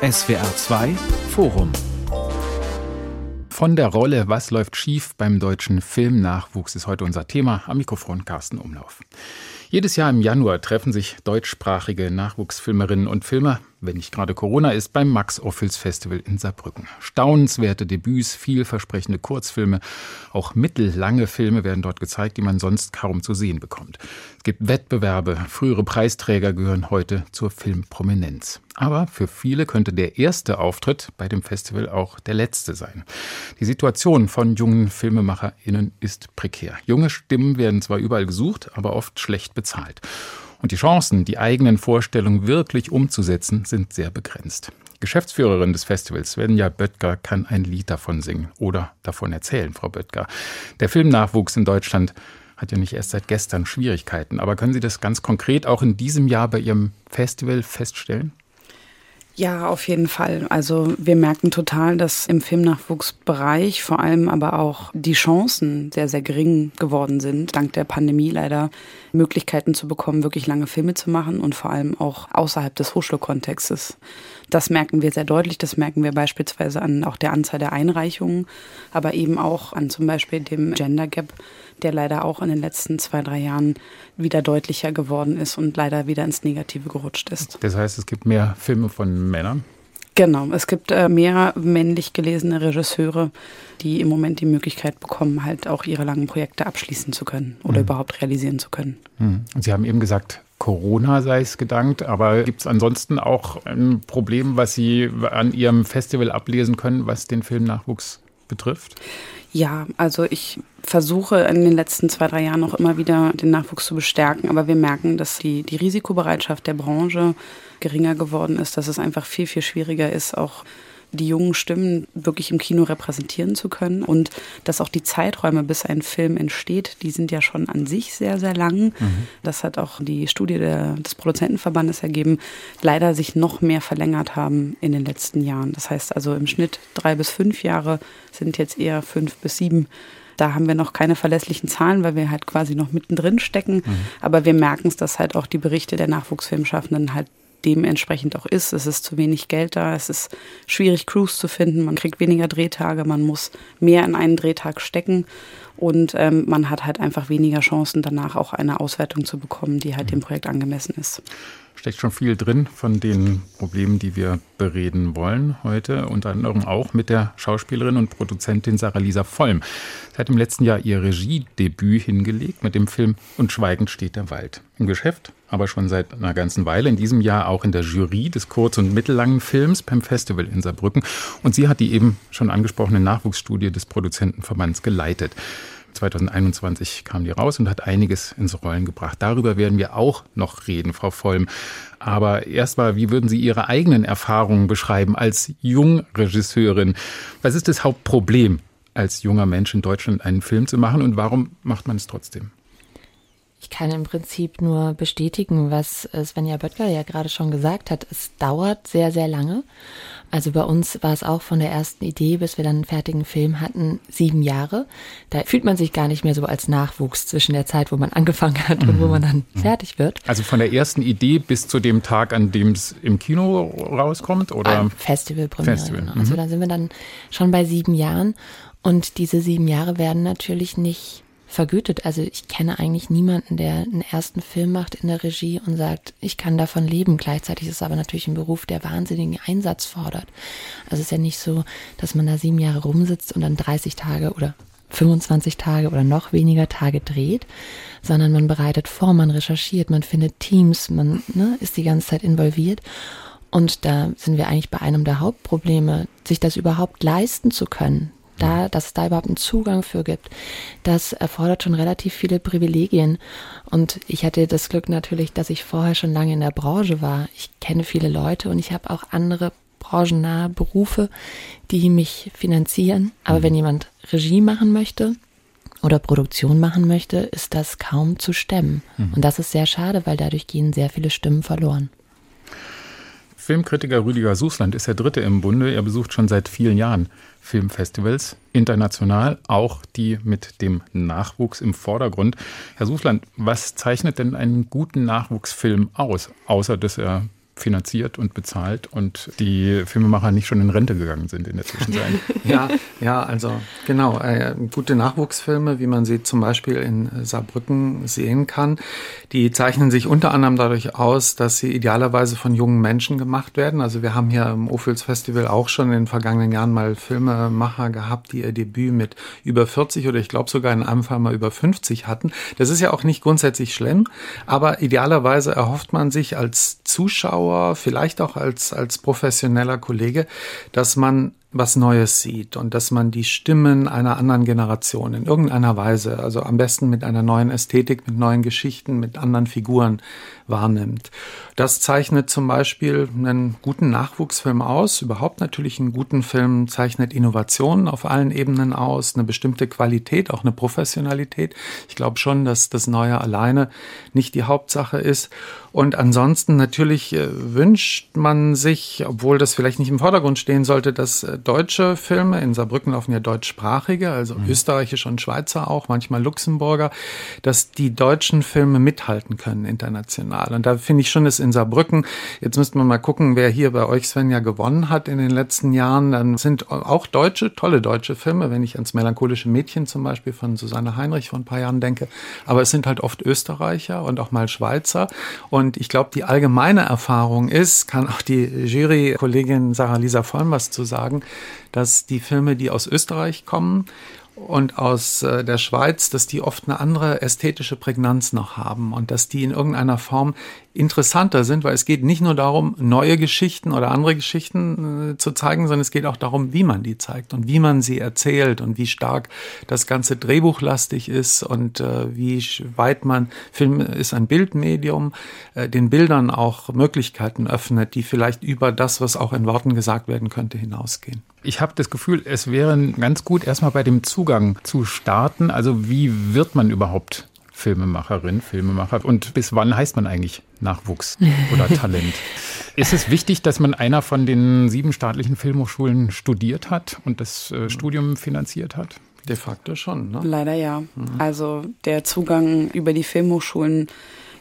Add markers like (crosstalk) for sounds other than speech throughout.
SWR 2 Forum von der Rolle Was läuft schief beim deutschen Filmnachwuchs ist heute unser Thema. Am Mikrofon Carsten Umlauf. Jedes Jahr im Januar treffen sich deutschsprachige Nachwuchsfilmerinnen und Filmer wenn nicht gerade Corona ist, beim Max Ophüls Festival in Saarbrücken. Staunenswerte Debüts, vielversprechende Kurzfilme, auch mittellange Filme werden dort gezeigt, die man sonst kaum zu sehen bekommt. Es gibt Wettbewerbe, frühere Preisträger gehören heute zur Filmprominenz. Aber für viele könnte der erste Auftritt bei dem Festival auch der letzte sein. Die Situation von jungen FilmemacherInnen ist prekär. Junge Stimmen werden zwar überall gesucht, aber oft schlecht bezahlt. Und die Chancen, die eigenen Vorstellungen wirklich umzusetzen, sind sehr begrenzt. Geschäftsführerin des Festivals, Svenja Böttger, kann ein Lied davon singen oder davon erzählen, Frau Böttger. Der Filmnachwuchs in Deutschland hat ja nicht erst seit gestern Schwierigkeiten. Aber können Sie das ganz konkret auch in diesem Jahr bei Ihrem Festival feststellen? Ja, auf jeden Fall. Also wir merken total, dass im Filmnachwuchsbereich vor allem aber auch die Chancen sehr, sehr gering geworden sind, dank der Pandemie leider Möglichkeiten zu bekommen, wirklich lange Filme zu machen und vor allem auch außerhalb des Hochschulkontextes. Das merken wir sehr deutlich. Das merken wir beispielsweise an auch der Anzahl der Einreichungen, aber eben auch an zum Beispiel dem Gender Gap der leider auch in den letzten zwei, drei Jahren wieder deutlicher geworden ist und leider wieder ins Negative gerutscht ist. Das heißt, es gibt mehr Filme von Männern? Genau, es gibt äh, mehr männlich gelesene Regisseure, die im Moment die Möglichkeit bekommen, halt auch ihre langen Projekte abschließen zu können oder mhm. überhaupt realisieren zu können. Mhm. Und Sie haben eben gesagt, Corona sei es gedankt, aber gibt es ansonsten auch ein Problem, was Sie an Ihrem Festival ablesen können, was den Filmnachwuchs betrifft? Ja, also ich versuche in den letzten zwei, drei Jahren auch immer wieder den Nachwuchs zu bestärken, aber wir merken, dass die, die Risikobereitschaft der Branche geringer geworden ist, dass es einfach viel, viel schwieriger ist, auch die jungen Stimmen wirklich im Kino repräsentieren zu können und dass auch die Zeiträume, bis ein Film entsteht, die sind ja schon an sich sehr, sehr lang. Mhm. Das hat auch die Studie der, des Produzentenverbandes ergeben, leider sich noch mehr verlängert haben in den letzten Jahren. Das heißt also im Schnitt drei bis fünf Jahre sind jetzt eher fünf bis sieben. Da haben wir noch keine verlässlichen Zahlen, weil wir halt quasi noch mittendrin stecken. Mhm. Aber wir merken es, dass halt auch die Berichte der Nachwuchsfilmschaffenden halt dementsprechend auch ist. Es ist zu wenig Geld da, es ist schwierig, Crews zu finden, man kriegt weniger Drehtage, man muss mehr in einen Drehtag stecken. Und ähm, man hat halt einfach weniger Chancen, danach auch eine Auswertung zu bekommen, die halt dem Projekt angemessen ist steckt schon viel drin von den Problemen, die wir bereden wollen heute. Unter anderem auch mit der Schauspielerin und Produzentin Sarah-Lisa Vollm. Sie hat im letzten Jahr ihr Regiedebüt hingelegt mit dem Film Und schweigend steht der Wald. Im Geschäft, aber schon seit einer ganzen Weile. In diesem Jahr auch in der Jury des kurz- und mittellangen Films beim Festival in Saarbrücken. Und sie hat die eben schon angesprochene Nachwuchsstudie des Produzentenverbands geleitet. 2021 kam die raus und hat einiges ins Rollen gebracht. Darüber werden wir auch noch reden, Frau Vollm. Aber erstmal, wie würden Sie Ihre eigenen Erfahrungen beschreiben als Jungregisseurin? Was ist das Hauptproblem, als junger Mensch in Deutschland einen Film zu machen und warum macht man es trotzdem? Ich kann im Prinzip nur bestätigen, was Svenja Böttger ja gerade schon gesagt hat. Es dauert sehr, sehr lange. Also bei uns war es auch von der ersten Idee, bis wir dann einen fertigen Film hatten, sieben Jahre. Da fühlt man sich gar nicht mehr so als Nachwuchs zwischen der Zeit, wo man (laughs) angefangen hat und wo man dann mhm. fertig wird. Also von der ersten Idee bis zu dem Tag, an dem es im Kino rauskommt? Oder? Festivalpremiere. Festival. Genau. Also mhm. da sind wir dann schon bei sieben Jahren. Und diese sieben Jahre werden natürlich nicht vergütet. Also ich kenne eigentlich niemanden, der einen ersten Film macht in der Regie und sagt, ich kann davon leben. Gleichzeitig ist es aber natürlich ein Beruf, der wahnsinnigen Einsatz fordert. Also es ist ja nicht so, dass man da sieben Jahre rumsitzt und dann 30 Tage oder 25 Tage oder noch weniger Tage dreht, sondern man bereitet vor, man recherchiert, man findet Teams, man ne, ist die ganze Zeit involviert. Und da sind wir eigentlich bei einem der Hauptprobleme, sich das überhaupt leisten zu können, da, dass es da überhaupt einen Zugang für gibt, das erfordert schon relativ viele Privilegien. Und ich hatte das Glück natürlich, dass ich vorher schon lange in der Branche war. Ich kenne viele Leute und ich habe auch andere branchennahe Berufe, die mich finanzieren. Aber wenn jemand Regie machen möchte, oder Produktion machen möchte, ist das kaum zu stemmen. Mhm. Und das ist sehr schade, weil dadurch gehen sehr viele Stimmen verloren. Filmkritiker Rüdiger Sußland ist der Dritte im Bunde. Er besucht schon seit vielen Jahren Filmfestivals, international, auch die mit dem Nachwuchs im Vordergrund. Herr Sußland, was zeichnet denn einen guten Nachwuchsfilm aus, außer dass er finanziert und bezahlt und die Filmemacher nicht schon in Rente gegangen sind in der Zwischenzeit. (laughs) ja, ja, also genau. Äh, gute Nachwuchsfilme, wie man sie zum Beispiel in Saarbrücken sehen kann, die zeichnen sich unter anderem dadurch aus, dass sie idealerweise von jungen Menschen gemacht werden. Also wir haben hier im Ophüls Festival auch schon in den vergangenen Jahren mal Filmemacher gehabt, die ihr Debüt mit über 40 oder ich glaube sogar in einem Fall mal über 50 hatten. Das ist ja auch nicht grundsätzlich schlimm, aber idealerweise erhofft man sich als Zuschauer, vielleicht auch als, als professioneller Kollege, dass man was Neues sieht und dass man die Stimmen einer anderen Generation in irgendeiner Weise, also am besten mit einer neuen Ästhetik, mit neuen Geschichten, mit anderen Figuren wahrnimmt. Das zeichnet zum Beispiel einen guten Nachwuchsfilm aus. Überhaupt natürlich einen guten Film zeichnet Innovationen auf allen Ebenen aus, eine bestimmte Qualität, auch eine Professionalität. Ich glaube schon, dass das Neue alleine nicht die Hauptsache ist. Und ansonsten natürlich äh, wünscht man sich, obwohl das vielleicht nicht im Vordergrund stehen sollte, dass äh, deutsche Filme, in Saarbrücken laufen ja deutschsprachige, also mhm. österreichische und Schweizer auch, manchmal Luxemburger, dass die deutschen Filme mithalten können international. Und da finde ich schon, ist in Saarbrücken, jetzt müsste man mal gucken, wer hier bei euch Svenja gewonnen hat in den letzten Jahren, dann sind auch deutsche, tolle deutsche Filme, wenn ich ans melancholische Mädchen zum Beispiel von Susanne Heinrich vor ein paar Jahren denke, aber es sind halt oft Österreicher und auch mal Schweizer. Und ich glaube, die allgemeine Erfahrung ist, kann auch die Jury-Kollegin Sarah-Lisa Vollm was zu sagen, dass die Filme, die aus Österreich kommen, und aus äh, der Schweiz, dass die oft eine andere ästhetische Prägnanz noch haben und dass die in irgendeiner Form interessanter sind, weil es geht nicht nur darum, neue Geschichten oder andere Geschichten äh, zu zeigen, sondern es geht auch darum, wie man die zeigt und wie man sie erzählt und wie stark das ganze Drehbuchlastig ist und äh, wie weit man, Film ist ein Bildmedium, äh, den Bildern auch Möglichkeiten öffnet, die vielleicht über das, was auch in Worten gesagt werden könnte, hinausgehen. Ich habe das Gefühl, es wäre ganz gut, erstmal bei dem Zugang zu starten. Also wie wird man überhaupt Filmemacherin, Filmemacher? Und bis wann heißt man eigentlich Nachwuchs oder (laughs) Talent? Ist es wichtig, dass man einer von den sieben staatlichen Filmhochschulen studiert hat und das äh, Studium finanziert hat? De facto schon, ne? Leider ja. Mhm. Also der Zugang über die Filmhochschulen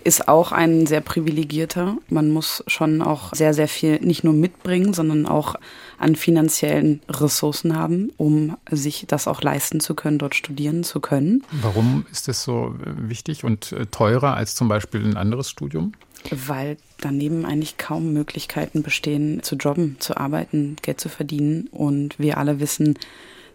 ist auch ein sehr privilegierter. Man muss schon auch sehr, sehr viel nicht nur mitbringen, sondern auch an finanziellen Ressourcen haben, um sich das auch leisten zu können, dort studieren zu können. Warum ist das so wichtig und äh, teurer als zum Beispiel ein anderes Studium? Weil daneben eigentlich kaum Möglichkeiten bestehen, zu jobben, zu arbeiten, Geld zu verdienen. Und wir alle wissen,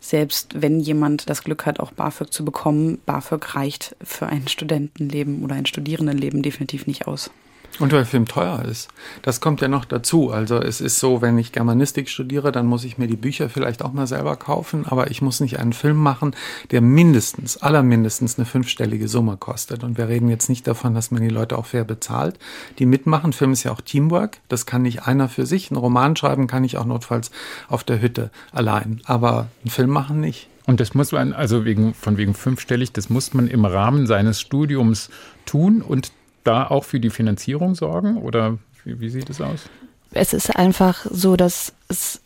selbst wenn jemand das Glück hat, auch BAföG zu bekommen, BAföG reicht für ein Studentenleben oder ein Studierendenleben definitiv nicht aus. Und weil Film teuer ist. Das kommt ja noch dazu. Also es ist so, wenn ich Germanistik studiere, dann muss ich mir die Bücher vielleicht auch mal selber kaufen, aber ich muss nicht einen Film machen, der mindestens, allermindestens eine fünfstellige Summe kostet. Und wir reden jetzt nicht davon, dass man die Leute auch fair bezahlt, die mitmachen. Film ist ja auch Teamwork. Das kann nicht einer für sich. Ein Roman schreiben kann ich auch notfalls auf der Hütte allein. Aber einen Film machen nicht. Und das muss man, also wegen, von wegen fünfstellig, das muss man im Rahmen seines Studiums tun und da auch für die Finanzierung sorgen oder wie, wie sieht es aus? Es ist einfach so, dass es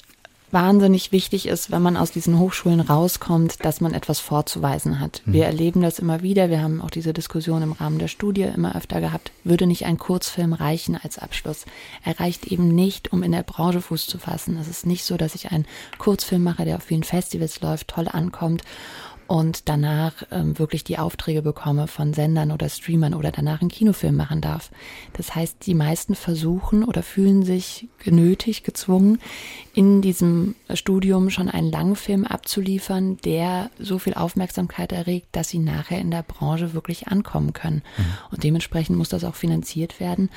wahnsinnig wichtig ist, wenn man aus diesen Hochschulen rauskommt, dass man etwas vorzuweisen hat. Mhm. Wir erleben das immer wieder. Wir haben auch diese Diskussion im Rahmen der Studie immer öfter gehabt. Würde nicht ein Kurzfilm reichen als Abschluss? Er reicht eben nicht, um in der Branche Fuß zu fassen. Es ist nicht so, dass ich einen Kurzfilm mache, der auf vielen Festivals läuft, toll ankommt und danach ähm, wirklich die Aufträge bekomme von Sendern oder Streamern oder danach einen Kinofilm machen darf. Das heißt, die meisten versuchen oder fühlen sich genötigt, gezwungen, in diesem Studium schon einen Langfilm abzuliefern, der so viel Aufmerksamkeit erregt, dass sie nachher in der Branche wirklich ankommen können. Mhm. Und dementsprechend muss das auch finanziert werden.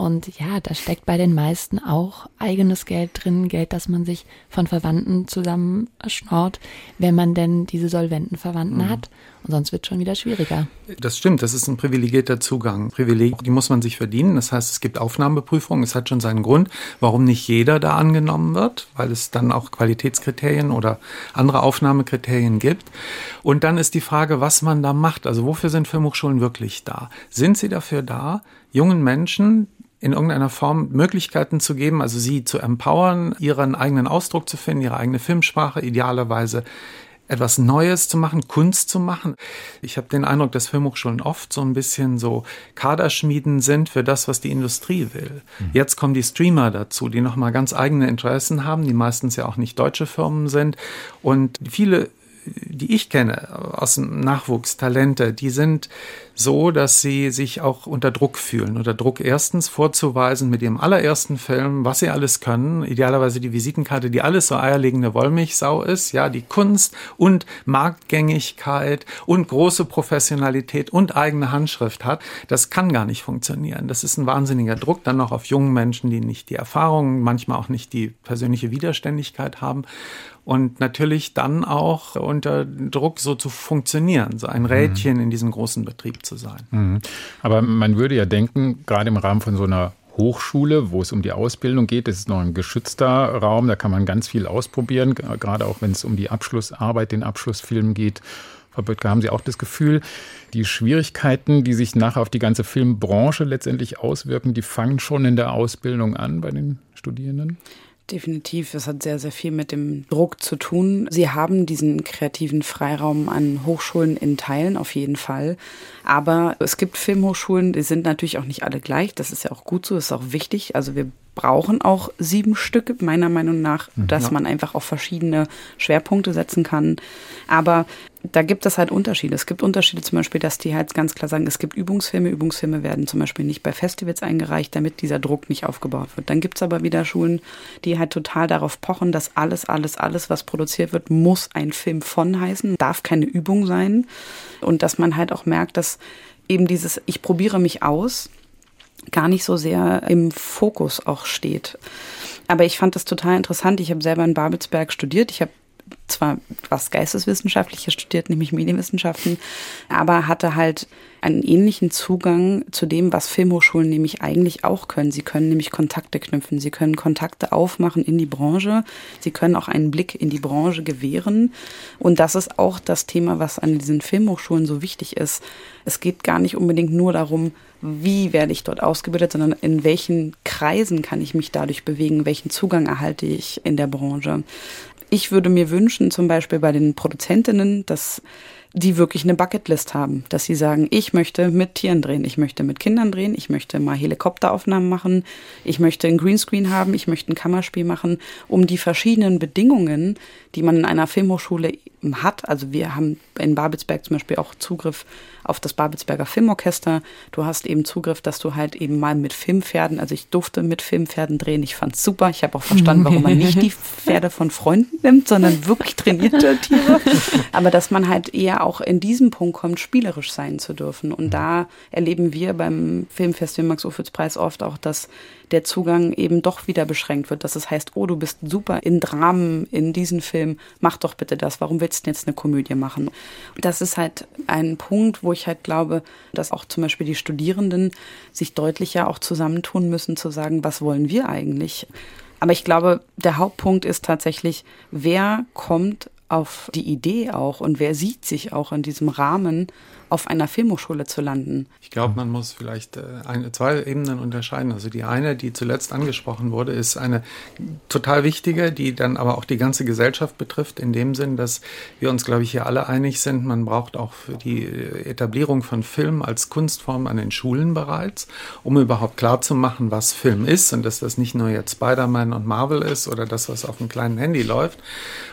Und ja, da steckt bei den meisten auch eigenes Geld drin, Geld, das man sich von Verwandten zusammen schnorrt, wenn man denn diese solventen Verwandten mhm. hat. Und sonst wird es schon wieder schwieriger. Das stimmt, das ist ein privilegierter Zugang. Privileg, die muss man sich verdienen. Das heißt, es gibt Aufnahmeprüfungen. Es hat schon seinen Grund, warum nicht jeder da angenommen wird, weil es dann auch Qualitätskriterien oder andere Aufnahmekriterien gibt. Und dann ist die Frage, was man da macht. Also wofür sind Filmhochschulen wirklich da? Sind sie dafür da, jungen Menschen, in irgendeiner Form Möglichkeiten zu geben, also sie zu empowern, ihren eigenen Ausdruck zu finden, ihre eigene Filmsprache, idealerweise etwas Neues zu machen, Kunst zu machen. Ich habe den Eindruck, dass Filmhochschulen oft so ein bisschen so Kaderschmieden sind für das, was die Industrie will. Mhm. Jetzt kommen die Streamer dazu, die nochmal ganz eigene Interessen haben, die meistens ja auch nicht deutsche Firmen sind. Und viele die ich kenne aus dem Nachwuchs, Talente, die sind so, dass sie sich auch unter Druck fühlen. Unter Druck erstens vorzuweisen mit ihrem allerersten Film, was sie alles können. Idealerweise die Visitenkarte, die alles so eierlegende Wollmilchsau ist. Ja, die Kunst und Marktgängigkeit und große Professionalität und eigene Handschrift hat. Das kann gar nicht funktionieren. Das ist ein wahnsinniger Druck dann noch auf jungen Menschen, die nicht die Erfahrung, manchmal auch nicht die persönliche Widerständigkeit haben und natürlich dann auch unter Druck so zu funktionieren, so ein Rädchen mhm. in diesem großen Betrieb zu sein. Mhm. Aber man würde ja denken, gerade im Rahmen von so einer Hochschule, wo es um die Ausbildung geht. Das ist noch ein geschützter Raum, da kann man ganz viel ausprobieren, gerade auch wenn es um die Abschlussarbeit, den Abschlussfilm geht. Frau Böttger, haben Sie auch das Gefühl, die Schwierigkeiten, die sich nachher auf die ganze Filmbranche letztendlich auswirken, die fangen schon in der Ausbildung an bei den Studierenden? Definitiv. Es hat sehr, sehr viel mit dem Druck zu tun. Sie haben diesen kreativen Freiraum an Hochschulen in Teilen auf jeden Fall. Aber es gibt Filmhochschulen, die sind natürlich auch nicht alle gleich. Das ist ja auch gut so, das ist auch wichtig. Also wir brauchen auch sieben Stücke, meiner Meinung nach, mhm. dass ja. man einfach auf verschiedene Schwerpunkte setzen kann. Aber da gibt es halt Unterschiede. Es gibt Unterschiede zum Beispiel, dass die halt ganz klar sagen, es gibt Übungsfilme. Übungsfilme werden zum Beispiel nicht bei Festivals eingereicht, damit dieser Druck nicht aufgebaut wird. Dann gibt es aber wieder Schulen, die halt total darauf pochen, dass alles, alles, alles, was produziert wird, muss ein Film von heißen, darf keine Übung sein. Und dass man halt auch merkt, dass eben dieses, ich probiere mich aus, gar nicht so sehr im Fokus auch steht. Aber ich fand das total interessant. Ich habe selber in Babelsberg studiert. Ich habe zwar was Geisteswissenschaftliches studiert, nämlich Medienwissenschaften, aber hatte halt einen ähnlichen Zugang zu dem, was Filmhochschulen nämlich eigentlich auch können. Sie können nämlich Kontakte knüpfen, sie können Kontakte aufmachen in die Branche, sie können auch einen Blick in die Branche gewähren. Und das ist auch das Thema, was an diesen Filmhochschulen so wichtig ist. Es geht gar nicht unbedingt nur darum, wie werde ich dort ausgebildet, sondern in welchen Kreisen kann ich mich dadurch bewegen, welchen Zugang erhalte ich in der Branche. Ich würde mir wünschen, zum Beispiel bei den Produzentinnen, dass die wirklich eine Bucketlist haben, dass sie sagen, ich möchte mit Tieren drehen, ich möchte mit Kindern drehen, ich möchte mal Helikopteraufnahmen machen, ich möchte ein Greenscreen haben, ich möchte ein Kammerspiel machen, um die verschiedenen Bedingungen, die man in einer Filmhochschule hat. Also wir haben in Babelsberg zum Beispiel auch Zugriff auf das Babelsberger Filmorchester. Du hast eben Zugriff, dass du halt eben mal mit Filmpferden, also ich durfte mit Filmpferden drehen. Ich fand's super. Ich habe auch verstanden, warum man nicht die (laughs) Pferde von Freunden nimmt, sondern wirklich trainierte (laughs) Tiere. Aber dass man halt eher auch in diesem Punkt kommt, spielerisch sein zu dürfen. Und da erleben wir beim Filmfestival Max-Ophüls-Preis oft auch, dass der Zugang eben doch wieder beschränkt wird, dass es heißt, oh, du bist super in Dramen, in diesen Film, mach doch bitte das, warum willst du jetzt eine Komödie machen? Das ist halt ein Punkt, wo ich halt glaube, dass auch zum Beispiel die Studierenden sich deutlicher auch zusammentun müssen, zu sagen, was wollen wir eigentlich? Aber ich glaube, der Hauptpunkt ist tatsächlich, wer kommt auf die Idee auch und wer sieht sich auch in diesem Rahmen auf einer Filmhochschule zu landen. Ich glaube, man muss vielleicht äh, eine, zwei Ebenen unterscheiden. Also die eine, die zuletzt angesprochen wurde, ist eine total wichtige, die dann aber auch die ganze Gesellschaft betrifft, in dem Sinn, dass wir uns, glaube ich, hier alle einig sind, man braucht auch für die Etablierung von Film als Kunstform an den Schulen bereits, um überhaupt klarzumachen, was Film ist und dass das nicht nur jetzt Spider-Man und Marvel ist oder das, was auf einem kleinen Handy läuft.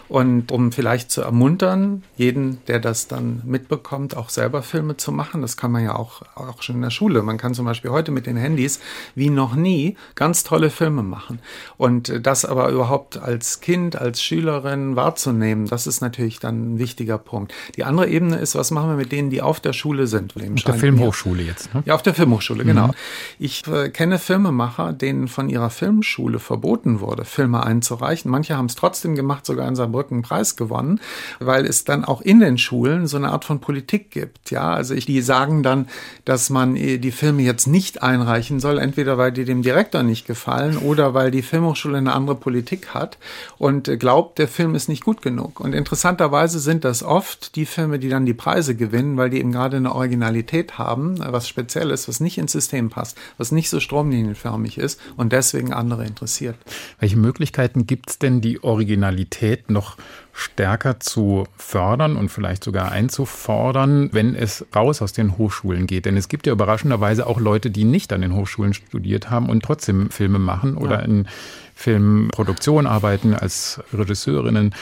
Und um vielleicht zu ermuntern, jeden, der das dann mitbekommt, auch selber Filme zu machen. Das kann man ja auch, auch schon in der Schule. Man kann zum Beispiel heute mit den Handys wie noch nie ganz tolle Filme machen. Und das aber überhaupt als Kind, als Schülerin wahrzunehmen, das ist natürlich dann ein wichtiger Punkt. Die andere Ebene ist, was machen wir mit denen, die auf der Schule sind? Auf der Filmhochschule jetzt, ne? Ja, auf der Filmhochschule, mhm. genau. Ich äh, kenne Filmemacher, denen von ihrer Filmschule verboten wurde, Filme einzureichen. Manche haben es trotzdem gemacht, sogar in Saarbrücken einen Preis gewonnen, weil es dann auch in den Schulen so eine Art von Politik gibt. Ja, ja, also ich, die sagen dann, dass man äh, die Filme jetzt nicht einreichen soll, entweder weil die dem Direktor nicht gefallen oder weil die Filmhochschule eine andere Politik hat und äh, glaubt, der Film ist nicht gut genug. Und interessanterweise sind das oft die Filme, die dann die Preise gewinnen, weil die eben gerade eine Originalität haben, was Spezielles, was nicht ins System passt, was nicht so stromlinienförmig ist und deswegen andere interessiert. Welche Möglichkeiten gibt es denn, die Originalität noch stärker zu fördern und vielleicht sogar einzufordern, wenn es raus aus den Hochschulen geht. Denn es gibt ja überraschenderweise auch Leute, die nicht an den Hochschulen studiert haben und trotzdem Filme machen oder ja. in Filmproduktion arbeiten als Regisseurinnen.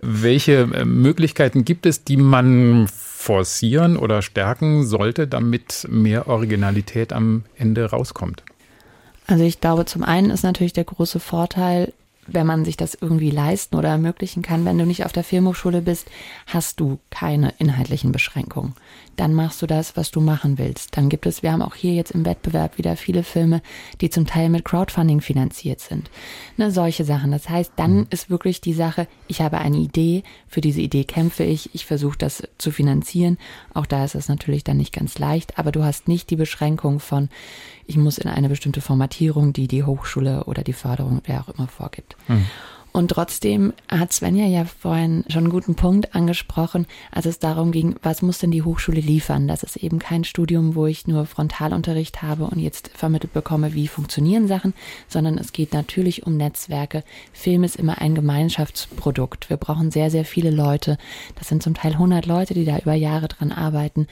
Welche äh, Möglichkeiten gibt es, die man forcieren oder stärken sollte, damit mehr Originalität am Ende rauskommt? Also ich glaube, zum einen ist natürlich der große Vorteil, wenn man sich das irgendwie leisten oder ermöglichen kann, wenn du nicht auf der Filmhochschule bist, hast du keine inhaltlichen Beschränkungen. Dann machst du das, was du machen willst. Dann gibt es, wir haben auch hier jetzt im Wettbewerb wieder viele Filme, die zum Teil mit Crowdfunding finanziert sind. Ne, solche Sachen. Das heißt, dann mhm. ist wirklich die Sache, ich habe eine Idee, für diese Idee kämpfe ich, ich versuche das zu finanzieren. Auch da ist es natürlich dann nicht ganz leicht, aber du hast nicht die Beschränkung von, ich muss in eine bestimmte Formatierung, die die Hochschule oder die Förderung, wer auch immer vorgibt. Mhm. Und trotzdem hat Svenja ja vorhin schon einen guten Punkt angesprochen, als es darum ging, was muss denn die Hochschule liefern? Das ist eben kein Studium, wo ich nur Frontalunterricht habe und jetzt vermittelt bekomme, wie funktionieren Sachen, sondern es geht natürlich um Netzwerke. Film ist immer ein Gemeinschaftsprodukt. Wir brauchen sehr, sehr viele Leute. Das sind zum Teil 100 Leute, die da über Jahre dran arbeiten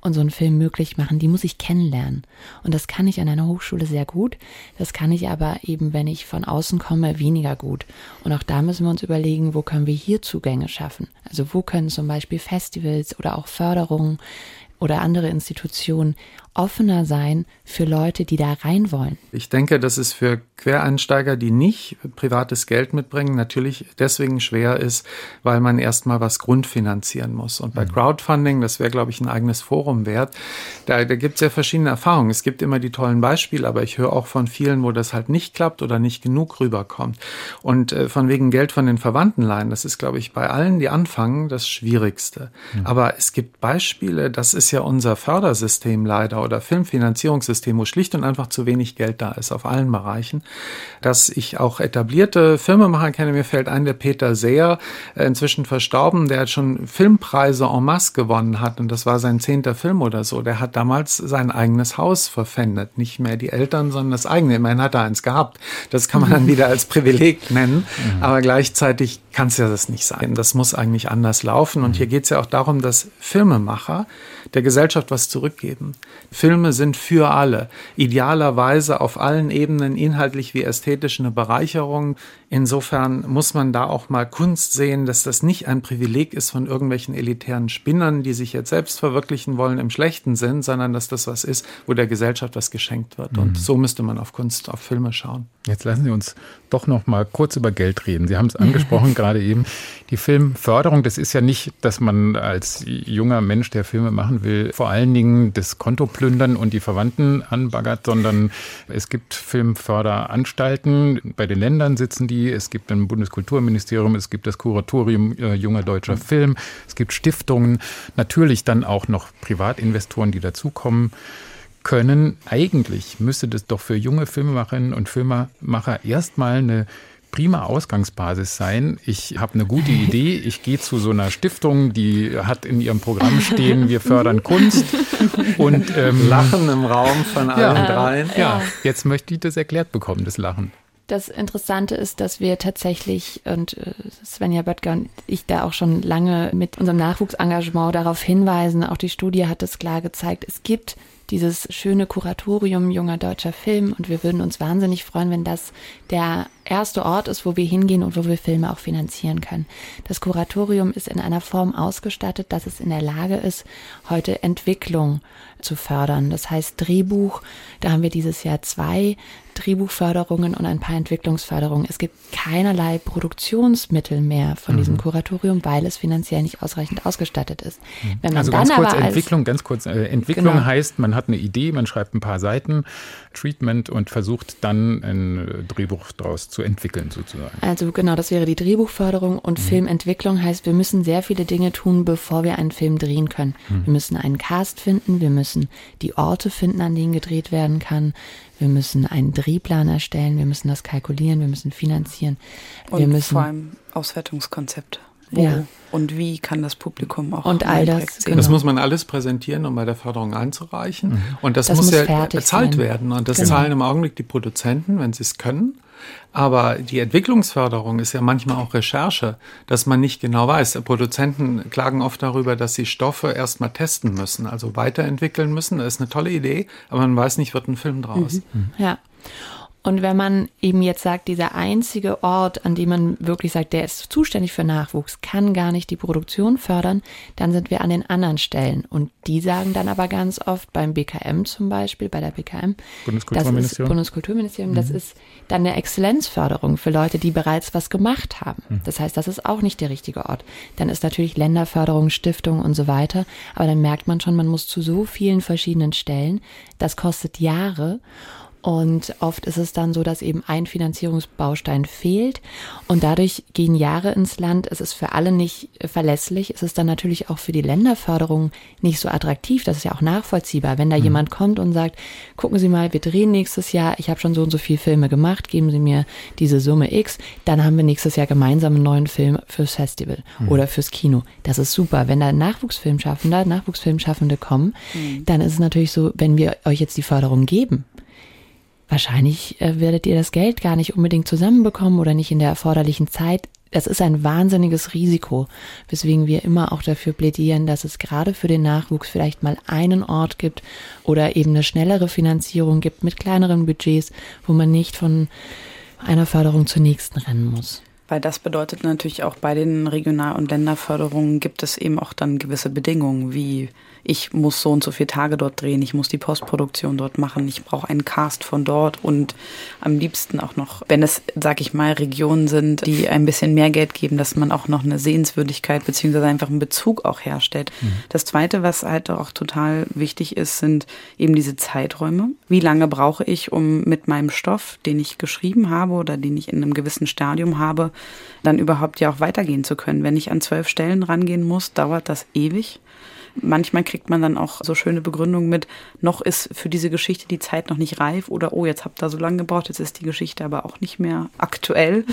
und so einen Film möglich machen, die muss ich kennenlernen. Und das kann ich an einer Hochschule sehr gut. Das kann ich aber eben, wenn ich von außen komme, weniger gut. Auch da müssen wir uns überlegen, wo können wir hier Zugänge schaffen? Also wo können zum Beispiel Festivals oder auch Förderungen oder andere Institutionen offener sein für Leute, die da rein wollen. Ich denke, dass es für Quereinsteiger, die nicht privates Geld mitbringen, natürlich deswegen schwer ist, weil man erstmal was grundfinanzieren muss. Und bei mhm. Crowdfunding, das wäre, glaube ich, ein eigenes Forum wert, da, da gibt es ja verschiedene Erfahrungen. Es gibt immer die tollen Beispiele, aber ich höre auch von vielen, wo das halt nicht klappt oder nicht genug rüberkommt. Und äh, von wegen Geld von den Verwandten leihen, das ist, glaube ich, bei allen, die anfangen, das Schwierigste. Mhm. Aber es gibt Beispiele, das ist ja unser Fördersystem leider oder Filmfinanzierungssystem, wo schlicht und einfach zu wenig Geld da ist auf allen Bereichen, dass ich auch etablierte Filmemacher kenne. Mir fällt ein, der Peter Seher, äh, inzwischen verstorben, der hat schon Filmpreise en masse gewonnen hat und das war sein zehnter Film oder so. Der hat damals sein eigenes Haus verpfändet. Nicht mehr die Eltern, sondern das eigene. Immerhin hat er eins gehabt. Das kann man dann (laughs) wieder als Privileg nennen. Mhm. Aber gleichzeitig kann es ja das nicht sein. Das muss eigentlich anders laufen. Und hier geht es ja auch darum, dass Filmemacher der Gesellschaft was zurückgeben. Filme sind für alle, idealerweise auf allen Ebenen, inhaltlich wie ästhetisch eine Bereicherung. Insofern muss man da auch mal Kunst sehen, dass das nicht ein Privileg ist von irgendwelchen elitären Spinnern, die sich jetzt selbst verwirklichen wollen im schlechten Sinn, sondern dass das was ist, wo der Gesellschaft was geschenkt wird. Mhm. Und so müsste man auf Kunst, auf Filme schauen. Jetzt lassen Sie uns doch noch mal kurz über Geld reden. Sie haben es angesprochen (laughs) gerade eben. Die Filmförderung, das ist ja nicht, dass man als junger Mensch, der Filme machen will, vor allen Dingen das Konto plündern und die Verwandten anbaggert, sondern es gibt Filmförderanstalten. Bei den Ländern sitzen die es gibt ein Bundeskulturministerium, es gibt das Kuratorium äh, junger deutscher. Film, es gibt Stiftungen, natürlich dann auch noch Privatinvestoren, die dazukommen können. Eigentlich müsste das doch für junge Filmemacherinnen und Filmemacher erstmal eine prima Ausgangsbasis sein. Ich habe eine gute Idee. Ich gehe zu so einer Stiftung, die hat in ihrem Programm stehen, wir fördern Kunst und ähm, Lachen im Raum von allen ja, dreien. Ja, jetzt möchte ich das erklärt bekommen, das Lachen. Das Interessante ist, dass wir tatsächlich, und äh, Svenja Böttger und ich da auch schon lange mit unserem Nachwuchsengagement darauf hinweisen, auch die Studie hat es klar gezeigt, es gibt dieses schöne Kuratorium junger deutscher Film und wir würden uns wahnsinnig freuen, wenn das der erste Ort ist, wo wir hingehen und wo wir Filme auch finanzieren können. Das Kuratorium ist in einer Form ausgestattet, dass es in der Lage ist, heute Entwicklung zu fördern. Das heißt Drehbuch, da haben wir dieses Jahr zwei Drehbuchförderungen und ein paar Entwicklungsförderungen. Es gibt keinerlei Produktionsmittel mehr von mhm. diesem Kuratorium, weil es finanziell nicht ausreichend ausgestattet ist. Mhm. Wenn man also ganz kurz Entwicklung, ganz kurz äh, Entwicklung genau. heißt, man hat eine Idee, man schreibt ein paar Seiten, Treatment und versucht dann ein Drehbuch daraus zu entwickeln sozusagen. Also genau, das wäre die Drehbuchförderung und mhm. Filmentwicklung heißt, wir müssen sehr viele Dinge tun, bevor wir einen Film drehen können. Mhm. Wir müssen einen Cast finden, wir müssen die Orte finden, an denen gedreht werden kann. Wir müssen einen Drehplan erstellen, wir müssen das kalkulieren, wir müssen finanzieren. Wir und müssen vor allem Auswertungskonzepte. Wo ja. und wie kann das Publikum auch und all das sehen. Das muss man alles präsentieren, um bei der Förderung einzureichen. Mhm. Und das, das muss, muss, ja bezahlt sein. werden. Und das genau. zahlen im Augenblick die Produzenten, wenn sie es können. Aber die Entwicklungsförderung ist ja manchmal auch Recherche, dass man nicht genau weiß. Produzenten klagen oft darüber, dass sie Stoffe erstmal testen müssen, also weiterentwickeln müssen. Das ist eine tolle Idee, aber man weiß nicht, wird ein Film draus. Mhm. Ja. Und wenn man eben jetzt sagt, dieser einzige Ort, an dem man wirklich sagt, der ist zuständig für Nachwuchs, kann gar nicht die Produktion fördern, dann sind wir an den anderen Stellen. Und die sagen dann aber ganz oft beim BKM zum Beispiel, bei der BKM, Bundeskulturministerium, das ist Bundeskulturministerium, mhm. das ist dann eine Exzellenzförderung für Leute, die bereits was gemacht haben. Mhm. Das heißt, das ist auch nicht der richtige Ort. Dann ist natürlich Länderförderung, Stiftung und so weiter. Aber dann merkt man schon, man muss zu so vielen verschiedenen Stellen. Das kostet Jahre. Und oft ist es dann so, dass eben ein Finanzierungsbaustein fehlt und dadurch gehen Jahre ins Land. Es ist für alle nicht verlässlich. Es ist dann natürlich auch für die Länderförderung nicht so attraktiv. Das ist ja auch nachvollziehbar. Wenn da mhm. jemand kommt und sagt, gucken Sie mal, wir drehen nächstes Jahr, ich habe schon so und so viele Filme gemacht, geben Sie mir diese Summe X, dann haben wir nächstes Jahr gemeinsam einen neuen Film fürs Festival mhm. oder fürs Kino. Das ist super. Wenn da Nachwuchsfilmschaffende, Nachwuchsfilmschaffende kommen, mhm. dann ist es natürlich so, wenn wir euch jetzt die Förderung geben, wahrscheinlich äh, werdet ihr das Geld gar nicht unbedingt zusammenbekommen oder nicht in der erforderlichen Zeit. Das ist ein wahnsinniges Risiko, weswegen wir immer auch dafür plädieren, dass es gerade für den Nachwuchs vielleicht mal einen Ort gibt oder eben eine schnellere Finanzierung gibt mit kleineren Budgets, wo man nicht von einer Förderung zur nächsten rennen muss. Weil das bedeutet natürlich auch bei den Regional- und Länderförderungen gibt es eben auch dann gewisse Bedingungen, wie ich muss so und so viele Tage dort drehen, ich muss die Postproduktion dort machen, ich brauche einen Cast von dort und am liebsten auch noch, wenn es, sag ich mal, Regionen sind, die ein bisschen mehr Geld geben, dass man auch noch eine Sehenswürdigkeit beziehungsweise einfach einen Bezug auch herstellt. Mhm. Das Zweite, was halt auch total wichtig ist, sind eben diese Zeiträume. Wie lange brauche ich, um mit meinem Stoff, den ich geschrieben habe oder den ich in einem gewissen Stadium habe, dann überhaupt ja auch weitergehen zu können. Wenn ich an zwölf Stellen rangehen muss, dauert das ewig. Manchmal kriegt man dann auch so schöne Begründungen mit, noch ist für diese Geschichte die Zeit noch nicht reif oder oh, jetzt habt ihr so lange gebraucht, jetzt ist die Geschichte aber auch nicht mehr aktuell.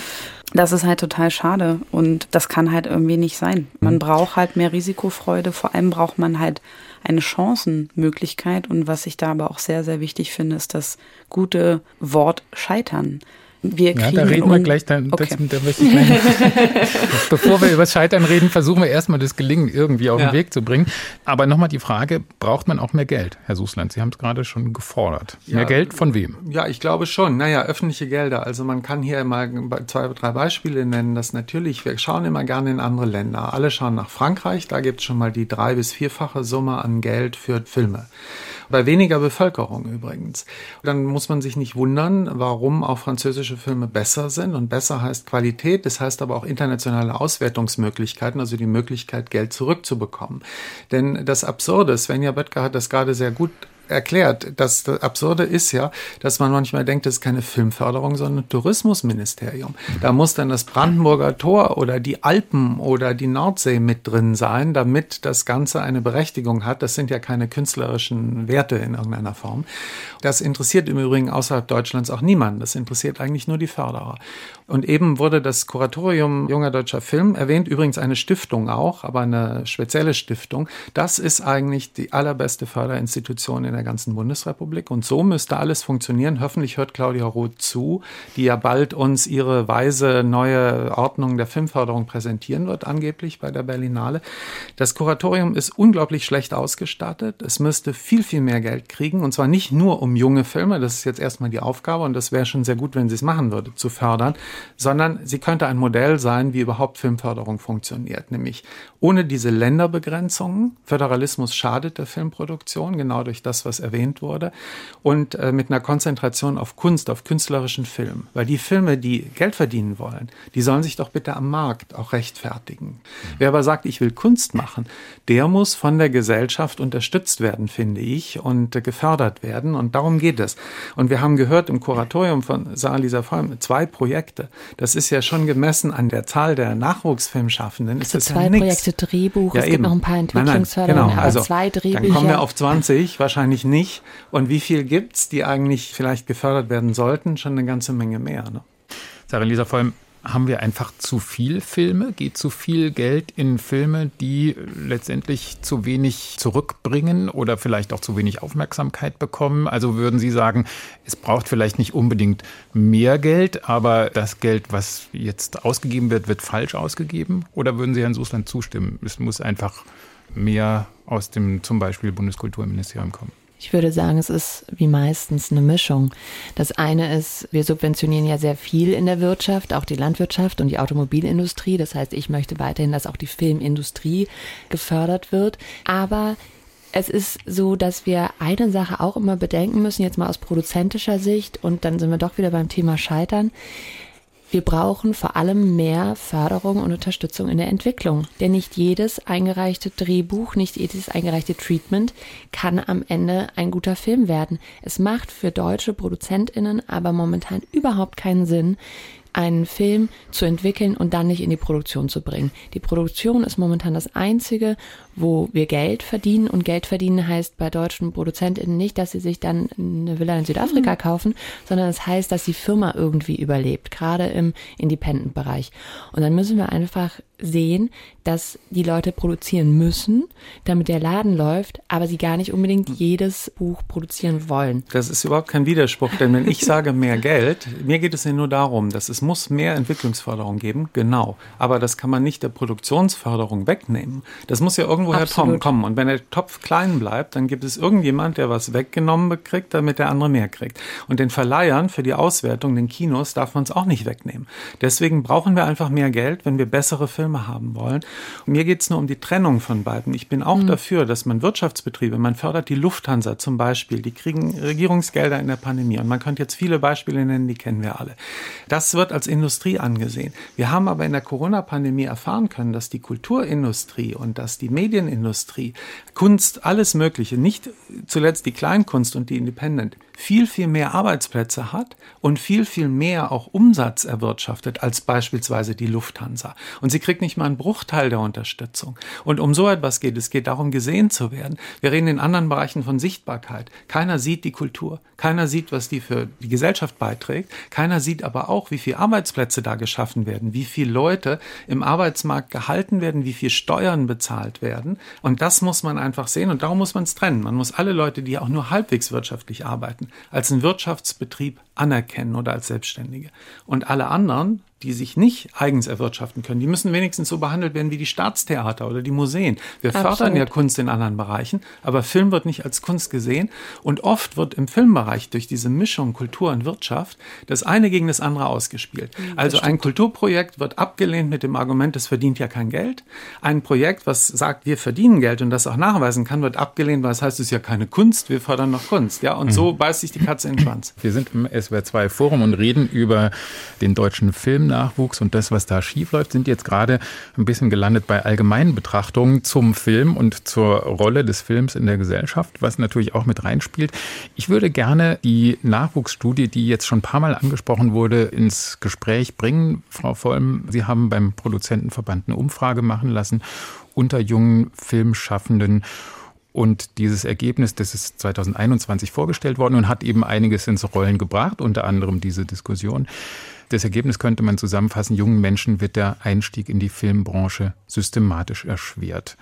Das ist halt total schade und das kann halt irgendwie nicht sein. Man mhm. braucht halt mehr Risikofreude, vor allem braucht man halt eine Chancenmöglichkeit und was ich da aber auch sehr, sehr wichtig finde, ist das gute Wort Scheitern wir kriegen. Ja, da reden wir gleich, dann, okay. das, da ich gleich (laughs) Bevor wir über das Scheitern reden, versuchen wir erstmal das Gelingen irgendwie auf ja. den Weg zu bringen. Aber nochmal die Frage, braucht man auch mehr Geld, Herr Susland? Sie haben es gerade schon gefordert. Ja, mehr Geld von wem? Ja, ich glaube schon. Naja, öffentliche Gelder. Also man kann hier mal zwei, drei Beispiele nennen. Das natürlich, wir schauen immer gerne in andere Länder. Alle schauen nach Frankreich, da gibt es schon mal die drei- bis vierfache Summe an Geld für Filme. Bei weniger Bevölkerung übrigens. Dann muss man sich nicht wundern, warum auch französische Filme besser sind. Und besser heißt Qualität, das heißt aber auch internationale Auswertungsmöglichkeiten, also die Möglichkeit, Geld zurückzubekommen. Denn das Absurde, Svenja Böttger hat das gerade sehr gut erklärt. Das, Absurde ist ja, dass man manchmal denkt, das ist keine Filmförderung, sondern Tourismusministerium. Da muss dann das Brandenburger Tor oder die Alpen oder die Nordsee mit drin sein, damit das Ganze eine Berechtigung hat. Das sind ja keine künstlerischen Werte in irgendeiner Form. Das interessiert im Übrigen außerhalb Deutschlands auch niemanden. Das interessiert eigentlich nur die Förderer. Und eben wurde das Kuratorium junger deutscher Film erwähnt, übrigens eine Stiftung auch, aber eine spezielle Stiftung. Das ist eigentlich die allerbeste Förderinstitution in der ganzen Bundesrepublik. Und so müsste alles funktionieren. Hoffentlich hört Claudia Roth zu, die ja bald uns ihre weise neue Ordnung der Filmförderung präsentieren wird, angeblich bei der Berlinale. Das Kuratorium ist unglaublich schlecht ausgestattet. Es müsste viel, viel mehr Geld kriegen. Und zwar nicht nur um junge Filme, das ist jetzt erstmal die Aufgabe und das wäre schon sehr gut, wenn sie es machen würde, zu fördern, sondern sie könnte ein Modell sein, wie überhaupt Filmförderung funktioniert, nämlich ohne diese Länderbegrenzungen. Föderalismus schadet der Filmproduktion, genau durch das, was erwähnt wurde, und äh, mit einer Konzentration auf Kunst, auf künstlerischen Film. Weil die Filme, die Geld verdienen wollen, die sollen sich doch bitte am Markt auch rechtfertigen. Mhm. Wer aber sagt, ich will Kunst machen, der muss von der Gesellschaft unterstützt werden, finde ich, und äh, gefördert werden. Und darum geht es. Und wir haben gehört im Kuratorium von Saar Lisa Vollm zwei Projekte. Das ist ja schon gemessen an der Zahl der Nachwuchsfilmschaffenden. Also ist zwei ja Projekte Drehbuch, ja, es eben. gibt noch ein paar Entwicklungsförderungen, genau. also, zwei Drehbücher. Dann kommen wir auf 20, wahrscheinlich nicht. Und wie viel gibt's, die eigentlich vielleicht gefördert werden sollten? Schon eine ganze Menge mehr. Ne? Sarah Lisa, vor allem Haben wir einfach zu viel Filme? Geht zu viel Geld in Filme, die letztendlich zu wenig zurückbringen oder vielleicht auch zu wenig Aufmerksamkeit bekommen? Also würden Sie sagen, es braucht vielleicht nicht unbedingt mehr Geld, aber das Geld, was jetzt ausgegeben wird, wird falsch ausgegeben? Oder würden Sie Herrn Susland zustimmen? Es muss einfach mehr aus dem zum Beispiel Bundeskulturministerium kommen? Ich würde sagen, es ist wie meistens eine Mischung. Das eine ist, wir subventionieren ja sehr viel in der Wirtschaft, auch die Landwirtschaft und die Automobilindustrie. Das heißt, ich möchte weiterhin, dass auch die Filmindustrie gefördert wird. Aber es ist so, dass wir eine Sache auch immer bedenken müssen, jetzt mal aus produzentischer Sicht, und dann sind wir doch wieder beim Thema Scheitern. Wir brauchen vor allem mehr Förderung und Unterstützung in der Entwicklung. Denn nicht jedes eingereichte Drehbuch, nicht jedes eingereichte Treatment kann am Ende ein guter Film werden. Es macht für deutsche ProduzentInnen aber momentan überhaupt keinen Sinn, einen Film zu entwickeln und dann nicht in die Produktion zu bringen. Die Produktion ist momentan das einzige, wo wir Geld verdienen. Und Geld verdienen heißt bei deutschen ProduzentInnen nicht, dass sie sich dann eine Villa in Südafrika mhm. kaufen, sondern es das heißt, dass die Firma irgendwie überlebt, gerade im Independent-Bereich. Und dann müssen wir einfach sehen, dass die Leute produzieren müssen, damit der Laden läuft, aber sie gar nicht unbedingt jedes Buch produzieren wollen. Das ist überhaupt kein Widerspruch, denn wenn ich sage (laughs) mehr Geld, mir geht es ja nur darum, dass es muss mehr Entwicklungsförderung geben, genau. Aber das kann man nicht der Produktionsförderung wegnehmen. Das muss ja irgendwoher kommen. Und wenn der Topf klein bleibt, dann gibt es irgendjemand, der was weggenommen kriegt, damit der andere mehr kriegt. Und den Verleihern für die Auswertung, den Kinos, darf man es auch nicht wegnehmen. Deswegen brauchen wir einfach mehr Geld, wenn wir bessere Filme haben wollen. Und mir geht es nur um die Trennung von beiden. Ich bin auch mhm. dafür, dass man Wirtschaftsbetriebe, man fördert die Lufthansa zum Beispiel, die kriegen Regierungsgelder in der Pandemie. Und man könnte jetzt viele Beispiele nennen, die kennen wir alle. Das wird als Industrie angesehen. Wir haben aber in der Corona-Pandemie erfahren können, dass die Kulturindustrie und dass die Medienindustrie, Kunst, alles Mögliche, nicht zuletzt die Kleinkunst und die Independent, viel, viel mehr Arbeitsplätze hat und viel, viel mehr auch Umsatz erwirtschaftet als beispielsweise die Lufthansa. Und sie kriegt nicht mal einen Bruchteil der Unterstützung. Und um so etwas geht es. geht darum, gesehen zu werden. Wir reden in anderen Bereichen von Sichtbarkeit. Keiner sieht die Kultur. Keiner sieht, was die für die Gesellschaft beiträgt. Keiner sieht aber auch, wie viele Arbeitsplätze da geschaffen werden, wie viele Leute im Arbeitsmarkt gehalten werden, wie viel Steuern bezahlt werden. Und das muss man einfach sehen. Und darum muss man es trennen. Man muss alle Leute, die auch nur halbwegs wirtschaftlich arbeiten, als einen Wirtschaftsbetrieb anerkennen oder als Selbstständige. Und alle anderen die sich nicht eigens erwirtschaften können, die müssen wenigstens so behandelt werden wie die Staatstheater oder die Museen. Wir Absolut. fördern ja Kunst in anderen Bereichen, aber Film wird nicht als Kunst gesehen. Und oft wird im Filmbereich durch diese Mischung Kultur und Wirtschaft das eine gegen das andere ausgespielt. Mhm, also ein Kulturprojekt wird abgelehnt mit dem Argument, es verdient ja kein Geld. Ein Projekt, was sagt, wir verdienen Geld und das auch nachweisen kann, wird abgelehnt, weil es heißt, es ist ja keine Kunst, wir fördern noch Kunst. Ja, und mhm. so beißt sich die Katze in den Schwanz. Wir sind im SWR 2 Forum und reden über den deutschen Film Nachwuchs und das, was da schiefläuft, sind jetzt gerade ein bisschen gelandet bei allgemeinen Betrachtungen zum Film und zur Rolle des Films in der Gesellschaft, was natürlich auch mit reinspielt. Ich würde gerne die Nachwuchsstudie, die jetzt schon ein paar Mal angesprochen wurde, ins Gespräch bringen. Frau Vollm, Sie haben beim Produzentenverband eine Umfrage machen lassen unter jungen Filmschaffenden. Und dieses Ergebnis, das ist 2021 vorgestellt worden und hat eben einiges ins Rollen gebracht, unter anderem diese Diskussion. Das Ergebnis könnte man zusammenfassen, jungen Menschen wird der Einstieg in die Filmbranche systematisch erschwert.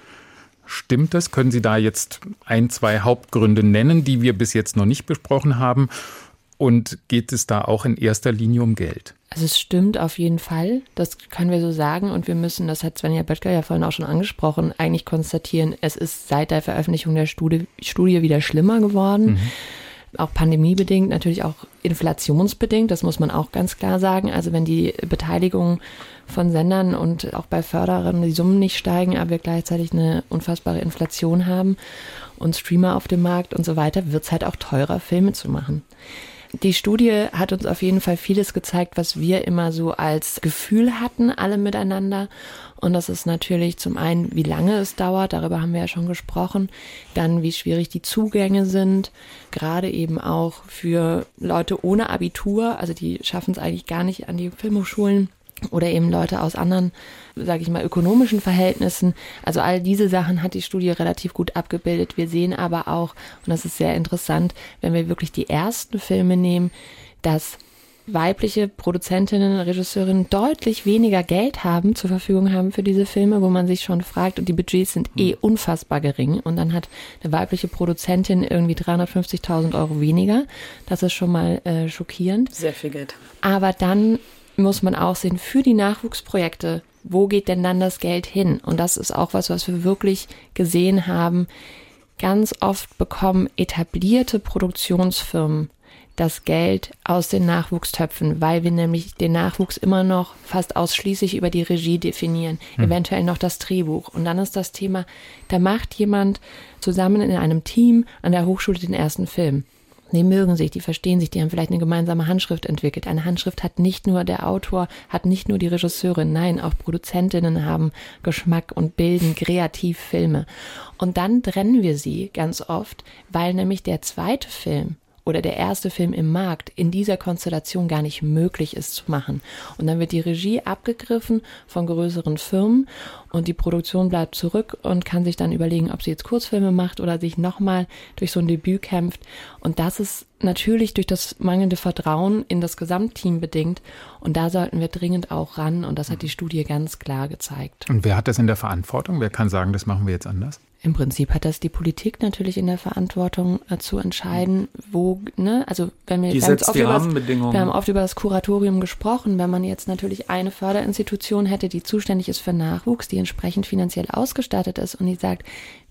Stimmt das? Können Sie da jetzt ein, zwei Hauptgründe nennen, die wir bis jetzt noch nicht besprochen haben? Und geht es da auch in erster Linie um Geld? Also es stimmt auf jeden Fall, das können wir so sagen und wir müssen, das hat Svenja Böttger ja vorhin auch schon angesprochen, eigentlich konstatieren, es ist seit der Veröffentlichung der Studie, Studie wieder schlimmer geworden. Mhm auch pandemiebedingt, natürlich auch inflationsbedingt, das muss man auch ganz klar sagen. Also wenn die Beteiligung von Sendern und auch bei Förderern die Summen nicht steigen, aber wir gleichzeitig eine unfassbare Inflation haben und Streamer auf dem Markt und so weiter, wird es halt auch teurer, Filme zu machen. Die Studie hat uns auf jeden Fall vieles gezeigt, was wir immer so als Gefühl hatten, alle miteinander. Und das ist natürlich zum einen, wie lange es dauert, darüber haben wir ja schon gesprochen, dann wie schwierig die Zugänge sind, gerade eben auch für Leute ohne Abitur, also die schaffen es eigentlich gar nicht an die Filmhochschulen oder eben Leute aus anderen, sage ich mal, ökonomischen Verhältnissen. Also all diese Sachen hat die Studie relativ gut abgebildet. Wir sehen aber auch, und das ist sehr interessant, wenn wir wirklich die ersten Filme nehmen, dass weibliche Produzentinnen, Regisseurinnen deutlich weniger Geld haben, zur Verfügung haben für diese Filme, wo man sich schon fragt, und die Budgets sind eh unfassbar gering. Und dann hat eine weibliche Produzentin irgendwie 350.000 Euro weniger. Das ist schon mal äh, schockierend. Sehr viel Geld. Aber dann muss man auch sehen, für die Nachwuchsprojekte, wo geht denn dann das Geld hin? Und das ist auch was, was wir wirklich gesehen haben. Ganz oft bekommen etablierte Produktionsfirmen das Geld aus den Nachwuchstöpfen, weil wir nämlich den Nachwuchs immer noch fast ausschließlich über die Regie definieren, hm. eventuell noch das Drehbuch. Und dann ist das Thema, da macht jemand zusammen in einem Team an der Hochschule den ersten Film. Die mögen sich, die verstehen sich, die haben vielleicht eine gemeinsame Handschrift entwickelt. Eine Handschrift hat nicht nur der Autor, hat nicht nur die Regisseurin, nein, auch Produzentinnen haben Geschmack und bilden kreativ Filme. Und dann trennen wir sie ganz oft, weil nämlich der zweite Film oder der erste Film im Markt in dieser Konstellation gar nicht möglich ist zu machen. Und dann wird die Regie abgegriffen von größeren Firmen und die Produktion bleibt zurück und kann sich dann überlegen, ob sie jetzt Kurzfilme macht oder sich nochmal durch so ein Debüt kämpft. Und das ist natürlich durch das mangelnde Vertrauen in das Gesamtteam bedingt. Und da sollten wir dringend auch ran. Und das hat die Studie ganz klar gezeigt. Und wer hat das in der Verantwortung? Wer kann sagen, das machen wir jetzt anders? Im Prinzip hat das die Politik natürlich in der Verantwortung äh, zu entscheiden, wo, ne, also wenn wir, die wir, setzt oft die das, wir haben oft über das Kuratorium gesprochen, wenn man jetzt natürlich eine Förderinstitution hätte, die zuständig ist für Nachwuchs, die entsprechend finanziell ausgestattet ist und die sagt,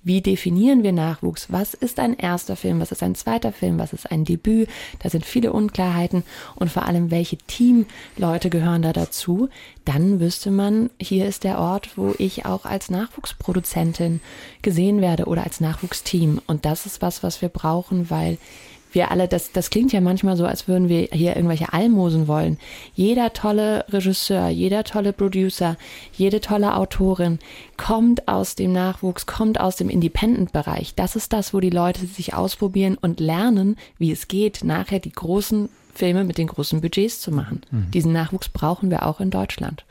wie definieren wir Nachwuchs? Was ist ein erster Film? Was ist ein zweiter Film? Was ist ein Debüt? Da sind viele Unklarheiten und vor allem, welche Teamleute gehören da dazu? Dann wüsste man, hier ist der Ort, wo ich auch als Nachwuchsproduzentin gesehen werde oder als Nachwuchsteam. Und das ist was, was wir brauchen, weil wir alle, das, das klingt ja manchmal so, als würden wir hier irgendwelche Almosen wollen. Jeder tolle Regisseur, jeder tolle Producer, jede tolle Autorin kommt aus dem Nachwuchs, kommt aus dem Independent-Bereich. Das ist das, wo die Leute sich ausprobieren und lernen, wie es geht, nachher die großen Filme mit den großen Budgets zu machen. Mhm. Diesen Nachwuchs brauchen wir auch in Deutschland.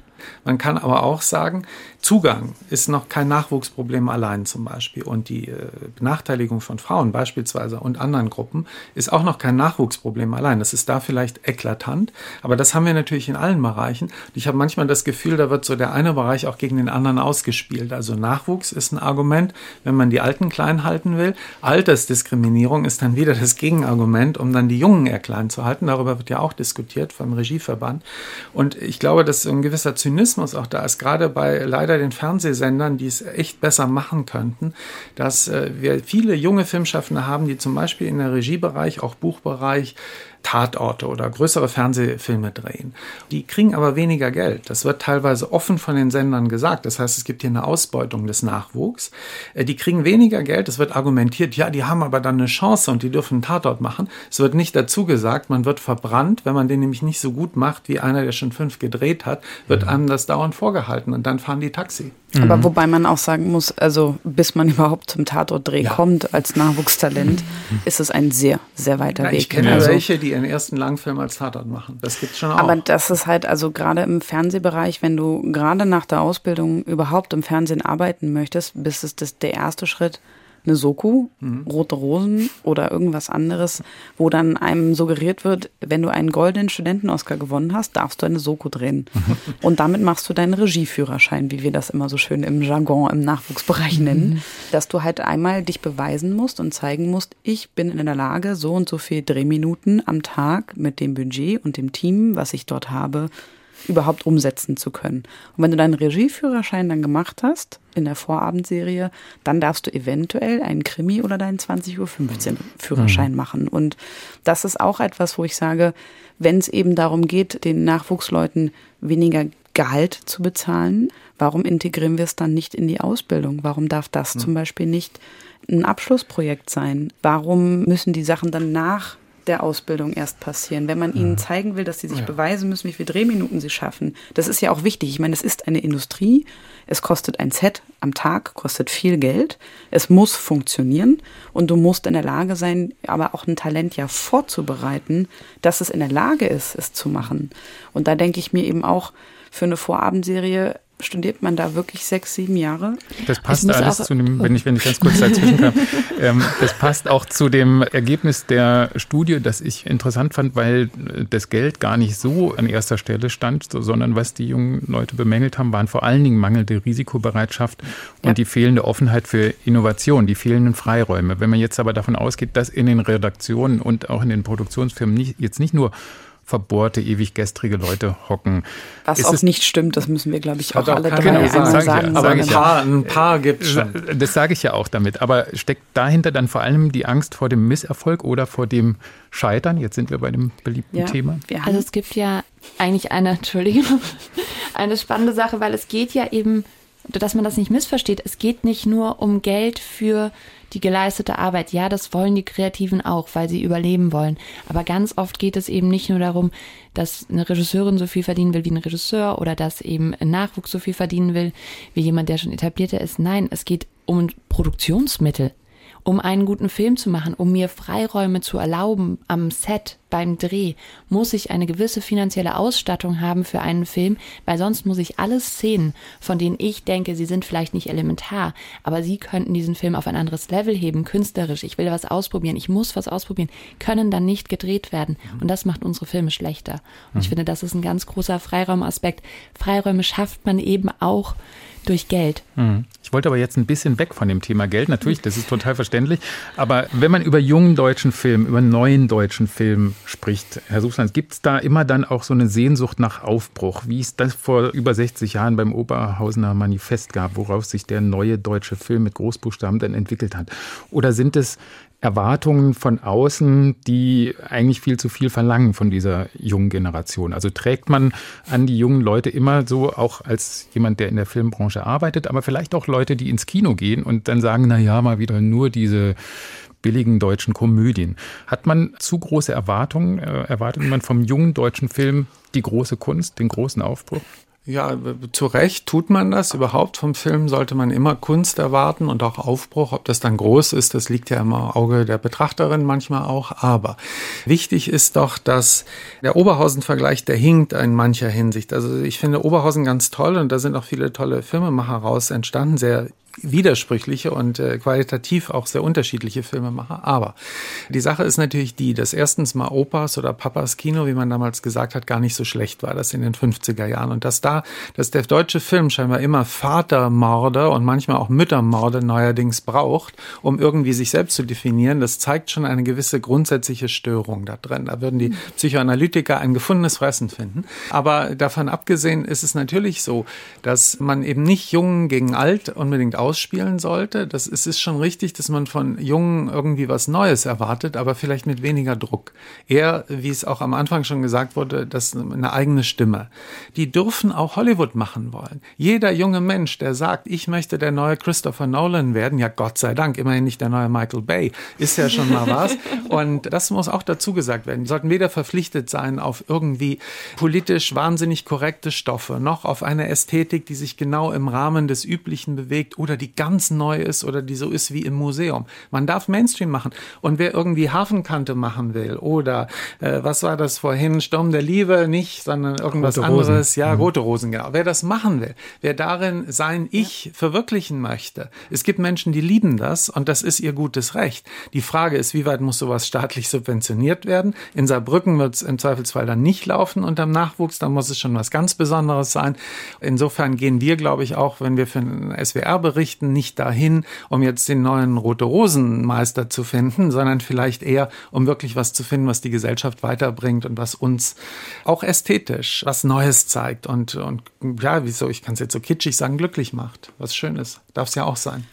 Man kann aber auch sagen, Zugang ist noch kein Nachwuchsproblem allein zum Beispiel. Und die äh, Benachteiligung von Frauen beispielsweise und anderen Gruppen ist auch noch kein Nachwuchsproblem allein. Das ist da vielleicht eklatant, aber das haben wir natürlich in allen Bereichen. Und ich habe manchmal das Gefühl, da wird so der eine Bereich auch gegen den anderen ausgespielt. Also Nachwuchs ist ein Argument, wenn man die Alten klein halten will. Altersdiskriminierung ist dann wieder das Gegenargument, um dann die Jungen eher klein zu halten. Darüber wird ja auch diskutiert vom Regieverband. Und ich glaube, dass ein gewisser Zynismus Zynismus auch da ist, gerade bei leider den Fernsehsendern, die es echt besser machen könnten, dass äh, wir viele junge Filmschaffende haben, die zum Beispiel in der Regiebereich, auch Buchbereich, Tatorte oder größere Fernsehfilme drehen. Die kriegen aber weniger Geld. Das wird teilweise offen von den Sendern gesagt. Das heißt, es gibt hier eine Ausbeutung des Nachwuchs. Äh, die kriegen weniger Geld. Es wird argumentiert, ja, die haben aber dann eine Chance und die dürfen einen Tatort machen. Es wird nicht dazu gesagt, man wird verbrannt, wenn man den nämlich nicht so gut macht wie einer, der schon fünf gedreht hat, wird mhm. einem das dauernd vorgehalten und dann fahren die Taxi. Aber mhm. wobei man auch sagen muss, also bis man überhaupt zum Tatortdreh ja. kommt als Nachwuchstalent, mhm. ist es ein sehr, sehr weiter ja, Weg. Ich kenne also, welche, die ihren ersten Langfilm als Tatort machen. Das gibt's schon auch. Aber das ist halt, also gerade im Fernsehbereich, wenn du gerade nach der Ausbildung überhaupt im Fernsehen arbeiten möchtest, bist es das der erste Schritt, eine Soku, mhm. Rote Rosen oder irgendwas anderes, wo dann einem suggeriert wird, wenn du einen goldenen Studenten-Oscar gewonnen hast, darfst du eine Soku drehen. (laughs) Und damit machst du deinen Regieführerschein, wie wir das immer so schön im Jargon im Nachwuchsbereich nennen, mhm. dass du halt einmal dich beweisen musst und zeigen musst, ich bin in der Lage, so und so viel Drehminuten am Tag mit dem Budget und dem Team, was ich dort habe, überhaupt umsetzen zu können. Und wenn du deinen Regieführerschein dann gemacht hast, in der Vorabendserie, dann darfst du eventuell einen Krimi oder deinen 20.15 Uhr Führerschein mhm. machen. Und das ist auch etwas, wo ich sage, wenn es eben darum geht, den Nachwuchsleuten weniger Gehalt zu bezahlen, warum integrieren wir es dann nicht in die Ausbildung? Warum darf das mhm. zum Beispiel nicht ein Abschlussprojekt sein? Warum müssen die Sachen dann nach der Ausbildung erst passieren. Wenn man ihnen zeigen will, dass sie sich ja. beweisen müssen, wie viele Drehminuten sie schaffen, das ist ja auch wichtig. Ich meine, es ist eine Industrie. Es kostet ein Set am Tag, kostet viel Geld. Es muss funktionieren und du musst in der Lage sein, aber auch ein Talent ja vorzubereiten, dass es in der Lage ist, es zu machen. Und da denke ich mir eben auch, für eine Vorabendserie studiert man da wirklich sechs, sieben Jahre? Das passt alles zu dem, wenn ich, wenn ich ganz kurz dazwischen kann, (laughs) ähm, das passt auch zu dem Ergebnis der Studie, das ich interessant fand, weil das Geld gar nicht so an erster Stelle stand, sondern was die jungen Leute bemängelt haben, waren vor allen Dingen mangelnde Risikobereitschaft und ja. die fehlende Offenheit für Innovation, die fehlenden Freiräume. Wenn man jetzt aber davon ausgeht, dass in den Redaktionen und auch in den Produktionsfirmen nicht, jetzt nicht nur verbohrte, ewig gestrige Leute hocken. Was ist auch nicht stimmt, das müssen wir, glaube ich, auch alle drei genau, sagen. sagen. Aber ein paar, ein paar gibt es schon. Das sage ich ja auch damit. Aber steckt dahinter dann vor allem die Angst vor dem Misserfolg oder vor dem Scheitern? Jetzt sind wir bei dem beliebten ja, Thema. Also es gibt ja eigentlich eine, (laughs) Entschuldigung, eine spannende Sache, weil es geht ja eben, dass man das nicht missversteht, es geht nicht nur um Geld für die geleistete Arbeit. Ja, das wollen die Kreativen auch, weil sie überleben wollen. Aber ganz oft geht es eben nicht nur darum, dass eine Regisseurin so viel verdienen will wie ein Regisseur oder dass eben ein Nachwuchs so viel verdienen will wie jemand, der schon etablierter ist. Nein, es geht um Produktionsmittel um einen guten Film zu machen, um mir Freiräume zu erlauben am Set, beim Dreh, muss ich eine gewisse finanzielle Ausstattung haben für einen Film, weil sonst muss ich alle Szenen, von denen ich denke, sie sind vielleicht nicht elementar, aber sie könnten diesen Film auf ein anderes Level heben, künstlerisch, ich will was ausprobieren, ich muss was ausprobieren, können dann nicht gedreht werden. Und das macht unsere Filme schlechter. Und ich mhm. finde, das ist ein ganz großer Freiraumaspekt. Freiräume schafft man eben auch durch Geld. Mhm. Ich wollte aber jetzt ein bisschen weg von dem Thema Geld. Natürlich, (laughs) das ist total verständlich. Aber wenn man über jungen deutschen Film, über neuen deutschen Film spricht, Herr Suchsland, gibt es da immer dann auch so eine Sehnsucht nach Aufbruch, wie es das vor über 60 Jahren beim Oberhausener Manifest gab, worauf sich der neue deutsche Film mit Großbuchstaben dann entwickelt hat? Oder sind es Erwartungen von außen, die eigentlich viel zu viel verlangen von dieser jungen Generation. Also trägt man an die jungen Leute immer so, auch als jemand, der in der Filmbranche arbeitet, aber vielleicht auch Leute, die ins Kino gehen und dann sagen, na ja, mal wieder nur diese billigen deutschen Komödien. Hat man zu große Erwartungen? Äh, erwartet man vom jungen deutschen Film die große Kunst, den großen Aufbruch? Ja, zu Recht tut man das. Überhaupt vom Film sollte man immer Kunst erwarten und auch Aufbruch. Ob das dann groß ist, das liegt ja im Auge der Betrachterin manchmal auch. Aber wichtig ist doch, dass der Oberhausen-Vergleich, der hinkt in mancher Hinsicht. Also ich finde Oberhausen ganz toll und da sind auch viele tolle Filmemacher raus entstanden, sehr widersprüchliche und äh, qualitativ auch sehr unterschiedliche Filmemacher. Aber die Sache ist natürlich die, dass erstens mal Opas oder Papas Kino, wie man damals gesagt hat, gar nicht so schlecht war, das in den 50er Jahren. Und dass da, dass der deutsche Film scheinbar immer Vatermorde und manchmal auch Müttermorde neuerdings braucht, um irgendwie sich selbst zu definieren, das zeigt schon eine gewisse grundsätzliche Störung da drin. Da würden die Psychoanalytiker ein gefundenes Fressen finden. Aber davon abgesehen ist es natürlich so, dass man eben nicht jung gegen alt unbedingt ausspielen sollte. Das ist, ist schon richtig, dass man von Jungen irgendwie was Neues erwartet, aber vielleicht mit weniger Druck. Eher, wie es auch am Anfang schon gesagt wurde, das eine eigene Stimme. Die dürfen auch Hollywood machen wollen. Jeder junge Mensch, der sagt, ich möchte der neue Christopher Nolan werden, ja Gott sei Dank, immerhin nicht der neue Michael Bay, ist ja schon mal was. (laughs) Und das muss auch dazu gesagt werden. Die sollten weder verpflichtet sein auf irgendwie politisch wahnsinnig korrekte Stoffe, noch auf eine Ästhetik, die sich genau im Rahmen des Üblichen bewegt oder oder die ganz neu ist oder die so ist wie im Museum. Man darf Mainstream machen. Und wer irgendwie Hafenkante machen will oder äh, was war das vorhin, Sturm der Liebe, nicht, sondern irgendwas anderes, ja, mhm. rote Rosen, genau. Wer das machen will, wer darin sein Ich verwirklichen möchte. Es gibt Menschen, die lieben das und das ist ihr gutes Recht. Die Frage ist, wie weit muss sowas staatlich subventioniert werden? In Saarbrücken wird es im Zweifelsfall dann nicht laufen unterm Nachwuchs, da muss es schon was ganz Besonderes sein. Insofern gehen wir, glaube ich, auch, wenn wir für einen SWR berichten, richten nicht dahin, um jetzt den neuen Rote Rosen Meister zu finden, sondern vielleicht eher, um wirklich was zu finden, was die Gesellschaft weiterbringt und was uns auch ästhetisch was Neues zeigt und, und ja, wieso, ich kann es jetzt so kitschig sagen, glücklich macht. Was Schönes. Darf es ja auch sein.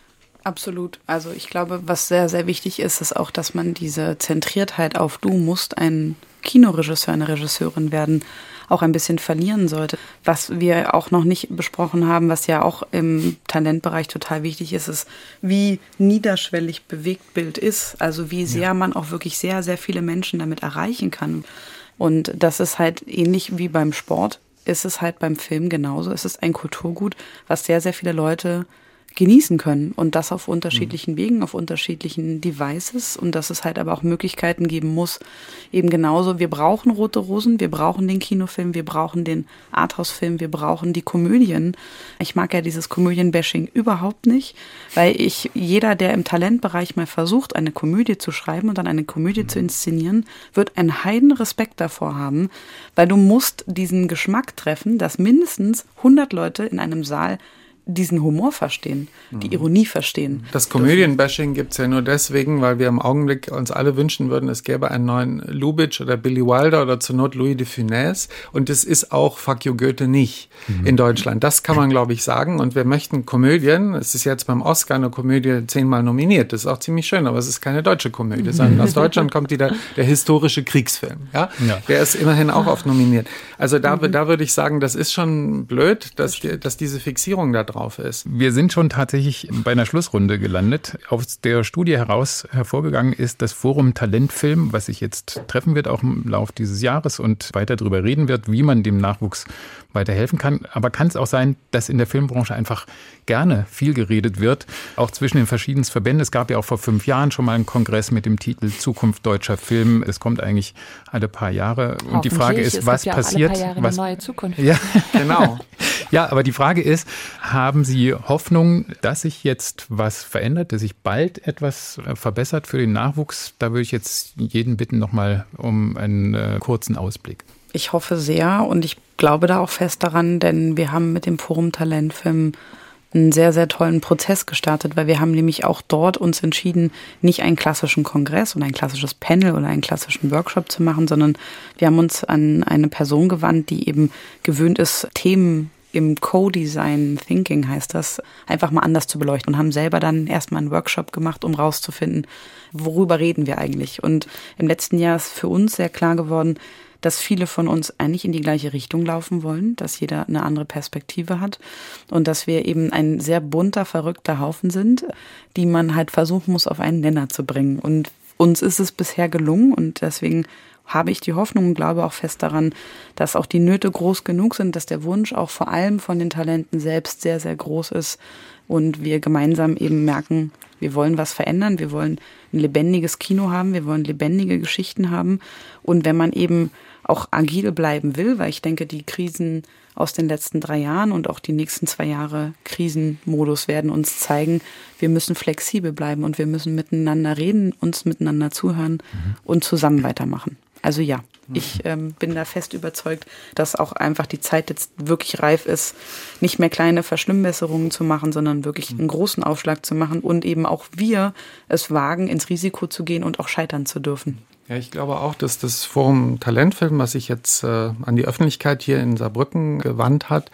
Absolut. Also ich glaube, was sehr, sehr wichtig ist, ist auch, dass man diese Zentriertheit auf du musst ein Kinoregisseur, eine Regisseurin werden, auch ein bisschen verlieren sollte. Was wir auch noch nicht besprochen haben, was ja auch im Talentbereich total wichtig ist, ist, wie niederschwellig Bewegtbild ist. Also wie sehr ja. man auch wirklich sehr, sehr viele Menschen damit erreichen kann. Und das ist halt ähnlich wie beim Sport, ist es halt beim Film genauso. Es ist ein Kulturgut, was sehr, sehr viele Leute genießen können und das auf unterschiedlichen mhm. Wegen, auf unterschiedlichen Devices und dass es halt aber auch Möglichkeiten geben muss, eben genauso, wir brauchen Rote Rosen, wir brauchen den Kinofilm, wir brauchen den Arthouse-Film, wir brauchen die Komödien. Ich mag ja dieses Komödien-Bashing überhaupt nicht, weil ich, jeder, der im Talentbereich mal versucht, eine Komödie zu schreiben und dann eine Komödie mhm. zu inszenieren, wird einen heiden Respekt davor haben, weil du musst diesen Geschmack treffen, dass mindestens 100 Leute in einem Saal diesen Humor verstehen, die mhm. Ironie verstehen. Das Komödienbashing gibt es ja nur deswegen, weil wir im Augenblick uns alle wünschen würden, es gäbe einen neuen Lubitsch oder Billy Wilder oder zur Not Louis de Funès. Und es ist auch Fuck you Goethe nicht mhm. in Deutschland. Das kann man, glaube ich, sagen. Und wir möchten Komödien. Es ist jetzt beim Oscar eine Komödie zehnmal nominiert. Das ist auch ziemlich schön, aber es ist keine deutsche Komödie, sondern (laughs) aus Deutschland kommt wieder der historische Kriegsfilm. Ja? ja. Der ist immerhin auch oft nominiert. Also da, mhm. da würde ich sagen, das ist schon blöd, dass, die, dass diese Fixierung da drauf drauf ist. Wir sind schon tatsächlich bei einer Schlussrunde gelandet. Aus der Studie heraus hervorgegangen ist das Forum Talentfilm, was sich jetzt treffen wird, auch im Laufe dieses Jahres und weiter darüber reden wird, wie man dem Nachwuchs weiterhelfen kann. Aber kann es auch sein, dass in der Filmbranche einfach gerne viel geredet wird, auch zwischen den verschiedenen Verbänden. Es gab ja auch vor fünf Jahren schon mal einen Kongress mit dem Titel Zukunft deutscher Film. Es kommt eigentlich alle paar Jahre. Und die Frage ist, was ja passiert? Alle paar Jahre was, eine neue Zukunft. Ja, (laughs) genau. (laughs) ja, aber die Frage ist, haben Sie Hoffnung, dass sich jetzt was verändert, dass sich bald etwas äh, verbessert für den Nachwuchs? Da würde ich jetzt jeden bitten, nochmal um einen äh, kurzen Ausblick. Ich hoffe sehr und ich glaube da auch fest daran, denn wir haben mit dem Forum Talentfilm einen sehr, sehr tollen Prozess gestartet, weil wir haben nämlich auch dort uns entschieden, nicht einen klassischen Kongress oder ein klassisches Panel oder einen klassischen Workshop zu machen, sondern wir haben uns an eine Person gewandt, die eben gewöhnt ist, Themen im Co-Design Thinking heißt das, einfach mal anders zu beleuchten und haben selber dann erstmal einen Workshop gemacht, um rauszufinden, worüber reden wir eigentlich. Und im letzten Jahr ist für uns sehr klar geworden, dass viele von uns eigentlich in die gleiche Richtung laufen wollen, dass jeder eine andere Perspektive hat und dass wir eben ein sehr bunter, verrückter Haufen sind, die man halt versuchen muss, auf einen Nenner zu bringen. Und uns ist es bisher gelungen und deswegen habe ich die Hoffnung und glaube auch fest daran, dass auch die Nöte groß genug sind, dass der Wunsch auch vor allem von den Talenten selbst sehr, sehr groß ist und wir gemeinsam eben merken, wir wollen was verändern, wir wollen ein lebendiges Kino haben, wir wollen lebendige Geschichten haben und wenn man eben auch agil bleiben will, weil ich denke, die Krisen aus den letzten drei Jahren und auch die nächsten zwei Jahre Krisenmodus werden uns zeigen, wir müssen flexibel bleiben und wir müssen miteinander reden, uns miteinander zuhören mhm. und zusammen weitermachen. Also ja, mhm. ich ähm, bin da fest überzeugt, dass auch einfach die Zeit jetzt wirklich reif ist, nicht mehr kleine Verschlimmbesserungen zu machen, sondern wirklich mhm. einen großen Aufschlag zu machen und eben auch wir es wagen, ins Risiko zu gehen und auch scheitern zu dürfen. Ja, ich glaube auch, dass das Forum Talentfilm, was sich jetzt äh, an die Öffentlichkeit hier in Saarbrücken gewandt hat,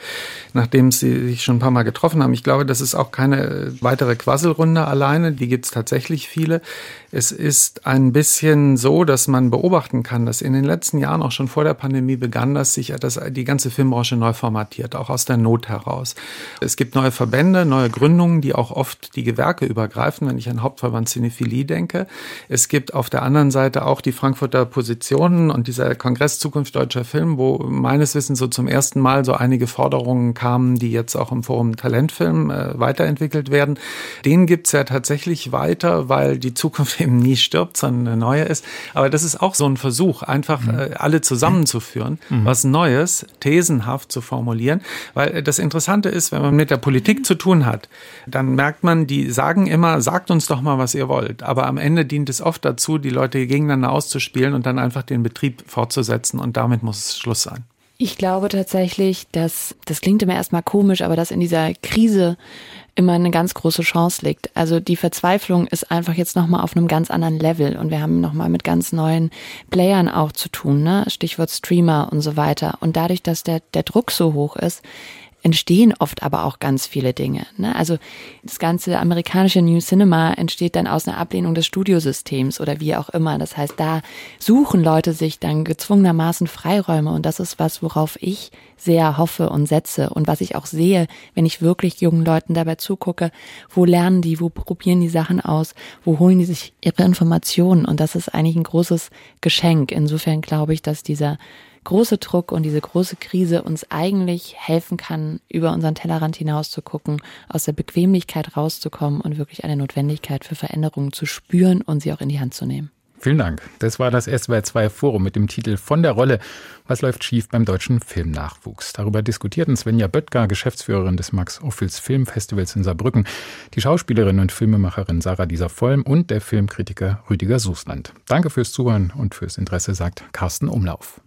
nachdem sie sich schon ein paar Mal getroffen haben, ich glaube, das ist auch keine weitere Quasselrunde alleine, die gibt es tatsächlich viele. Es ist ein bisschen so, dass man beobachten kann, dass in den letzten Jahren, auch schon vor der Pandemie, begann, dass sich das, die ganze Filmbranche neu formatiert, auch aus der Not heraus. Es gibt neue Verbände, neue Gründungen, die auch oft die Gewerke übergreifen, wenn ich an Hauptverband Cinephilie denke. Es gibt auf der anderen Seite auch die Frankfurter Positionen und dieser Kongress Zukunft deutscher Film, wo meines Wissens so zum ersten Mal so einige Forderungen kamen, die jetzt auch im Forum Talentfilm äh, weiterentwickelt werden. Den gibt's ja tatsächlich weiter, weil die Zukunft (laughs) eben nie stirbt, sondern eine neue ist. Aber das ist auch so ein Versuch, einfach mhm. äh, alle zusammenzuführen, mhm. was Neues, thesenhaft zu formulieren. Weil äh, das Interessante ist, wenn man mit der Politik zu tun hat, dann merkt man, die sagen immer, sagt uns doch mal, was ihr wollt. Aber am Ende dient es oft dazu, die Leute gegeneinander auszuspielen und dann einfach den Betrieb fortzusetzen. Und damit muss es Schluss sein. Ich glaube tatsächlich, dass, das klingt immer erstmal komisch, aber dass in dieser Krise immer eine ganz große Chance liegt. Also die Verzweiflung ist einfach jetzt nochmal auf einem ganz anderen Level und wir haben nochmal mit ganz neuen Playern auch zu tun, ne? Stichwort Streamer und so weiter. Und dadurch, dass der, der Druck so hoch ist, entstehen oft aber auch ganz viele Dinge. Ne? Also das ganze amerikanische New Cinema entsteht dann aus einer Ablehnung des Studiosystems oder wie auch immer. Das heißt, da suchen Leute sich dann gezwungenermaßen Freiräume und das ist was, worauf ich sehr hoffe und setze und was ich auch sehe, wenn ich wirklich jungen Leuten dabei zugucke, wo lernen die, wo probieren die Sachen aus, wo holen die sich ihre Informationen und das ist eigentlich ein großes Geschenk. Insofern glaube ich, dass dieser große Druck und diese große Krise uns eigentlich helfen kann, über unseren Tellerrand hinaus zu gucken, aus der Bequemlichkeit rauszukommen und wirklich eine Notwendigkeit für Veränderungen zu spüren und sie auch in die Hand zu nehmen. Vielen Dank. Das war das SWR2 Forum mit dem Titel Von der Rolle. Was läuft schief beim deutschen Filmnachwuchs? Darüber diskutierten Svenja Böttger, Geschäftsführerin des Max Ophüls Filmfestivals in Saarbrücken, die Schauspielerin und Filmemacherin Sarah Dieser-Vollm und der Filmkritiker Rüdiger Susland. Danke fürs Zuhören und fürs Interesse, sagt Carsten Umlauf.